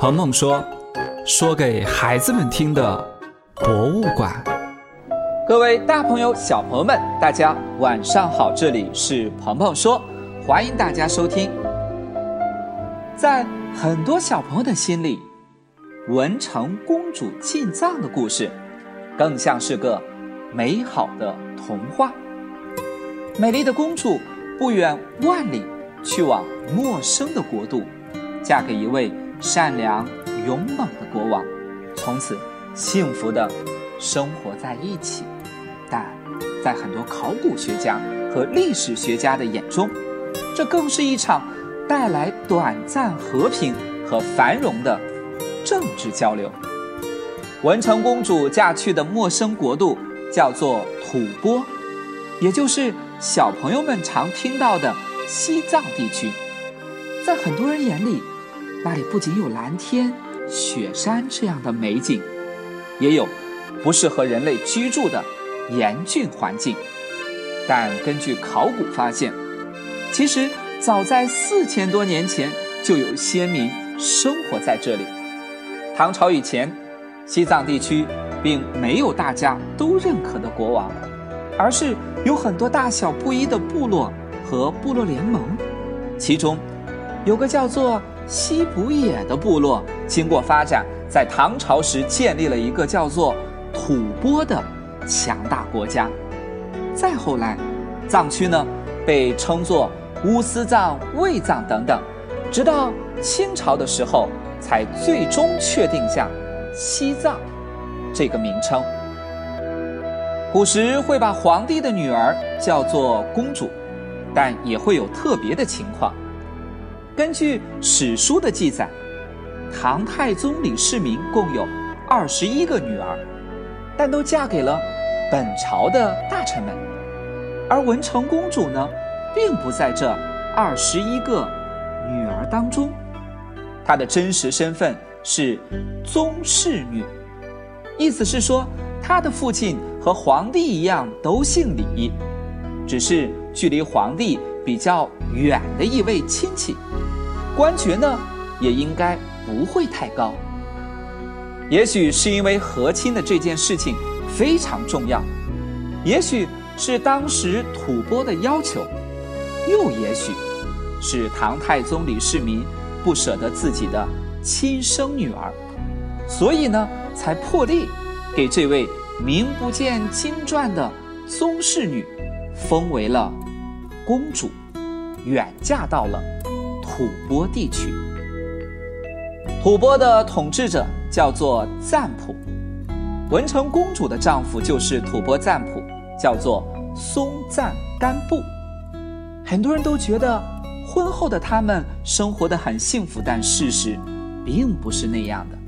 鹏鹏说：“说给孩子们听的博物馆。”各位大朋友、小朋友们，大家晚上好！这里是鹏鹏说，欢迎大家收听。在很多小朋友的心里，文成公主进藏的故事，更像是个美好的童话。美丽的公主不远万里去往陌生的国度，嫁给一位善良勇猛的国王，从此幸福的生活在一起。但在很多考古学家和历史学家的眼中，这更是一场带来短暂和平和繁荣的政治交流。文成公主嫁去的陌生国度叫做吐蕃，也就是小朋友们常听到的西藏地区。在很多人眼里，那里不仅有蓝天、雪山这样的美景，也有不适合人类居住的。严峻环境，但根据考古发现，其实早在四千多年前就有先民生活在这里。唐朝以前，西藏地区并没有大家都认可的国王，而是有很多大小不一的部落和部落联盟。其中，有个叫做西卜野的部落，经过发展，在唐朝时建立了一个叫做吐蕃的。强大国家，再后来，藏区呢被称作乌斯藏、卫藏等等，直到清朝的时候才最终确定下西藏这个名称。古时会把皇帝的女儿叫做公主，但也会有特别的情况。根据史书的记载，唐太宗李世民共有二十一个女儿。但都嫁给了本朝的大臣们，而文成公主呢，并不在这二十一个女儿当中。她的真实身份是宗室女，意思是说，她的父亲和皇帝一样都姓李，只是距离皇帝比较远的一位亲戚，官爵呢，也应该不会太高。也许是因为和亲的这件事情非常重要，也许是当时吐蕃的要求，又也许是唐太宗李世民不舍得自己的亲生女儿，所以呢，才破例给这位名不见经传的宗室女封为了公主，远嫁到了吐蕃地区。吐蕃的统治者。叫做赞普，文成公主的丈夫就是吐蕃赞普，叫做松赞干布。很多人都觉得婚后的他们生活的很幸福，但事实并不是那样的。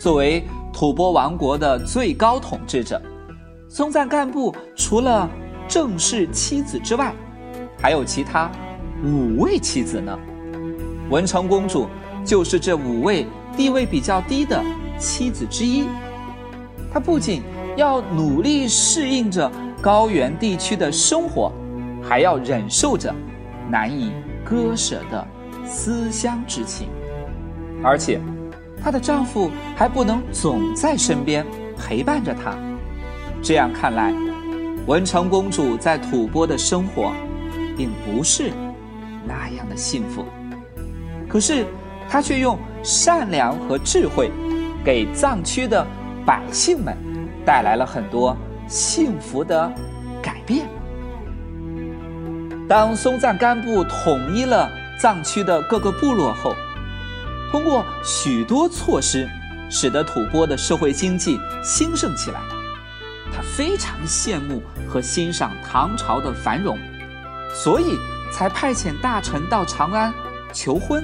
作为吐蕃王国的最高统治者，松赞干布除了正式妻子之外，还有其他五位妻子呢。文成公主就是这五位。地位比较低的妻子之一，她不仅要努力适应着高原地区的生活，还要忍受着难以割舍的思乡之情，而且她的丈夫还不能总在身边陪伴着她。这样看来，文成公主在吐蕃的生活并不是那样的幸福。可是。他却用善良和智慧，给藏区的百姓们带来了很多幸福的改变。当松赞干布统一了藏区的各个部落后，通过许多措施，使得吐蕃的社会经济兴盛起来。他非常羡慕和欣赏唐朝的繁荣，所以才派遣大臣到长安求婚。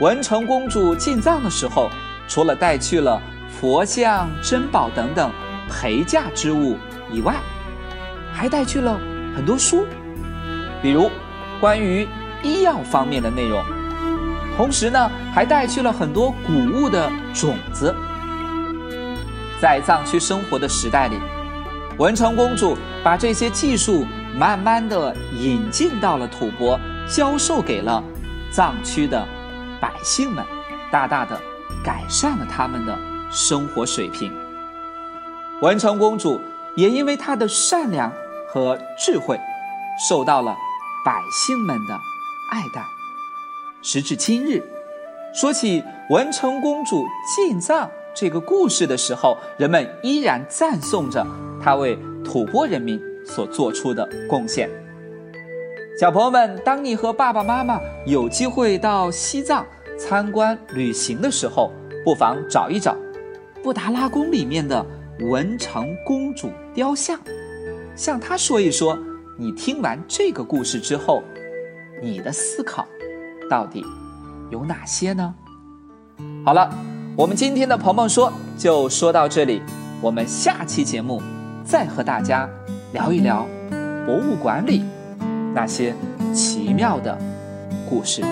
文成公主进藏的时候，除了带去了佛像、珍宝等等陪嫁之物以外，还带去了很多书，比如关于医药方面的内容。同时呢，还带去了很多谷物的种子。在藏区生活的时代里，文成公主把这些技术慢慢的引进到了吐蕃，教授给了藏区的。百姓们，大大的改善了他们的生活水平。文成公主也因为她的善良和智慧，受到了百姓们的爱戴。时至今日，说起文成公主进藏这个故事的时候，人们依然赞颂着她为吐蕃人民所做出的贡献。小朋友们，当你和爸爸妈妈有机会到西藏参观旅行的时候，不妨找一找布达拉宫里面的文成公主雕像，向她说一说，你听完这个故事之后，你的思考到底有哪些呢？好了，我们今天的鹏鹏说就说到这里，我们下期节目再和大家聊一聊博物馆里。那些奇妙的故事。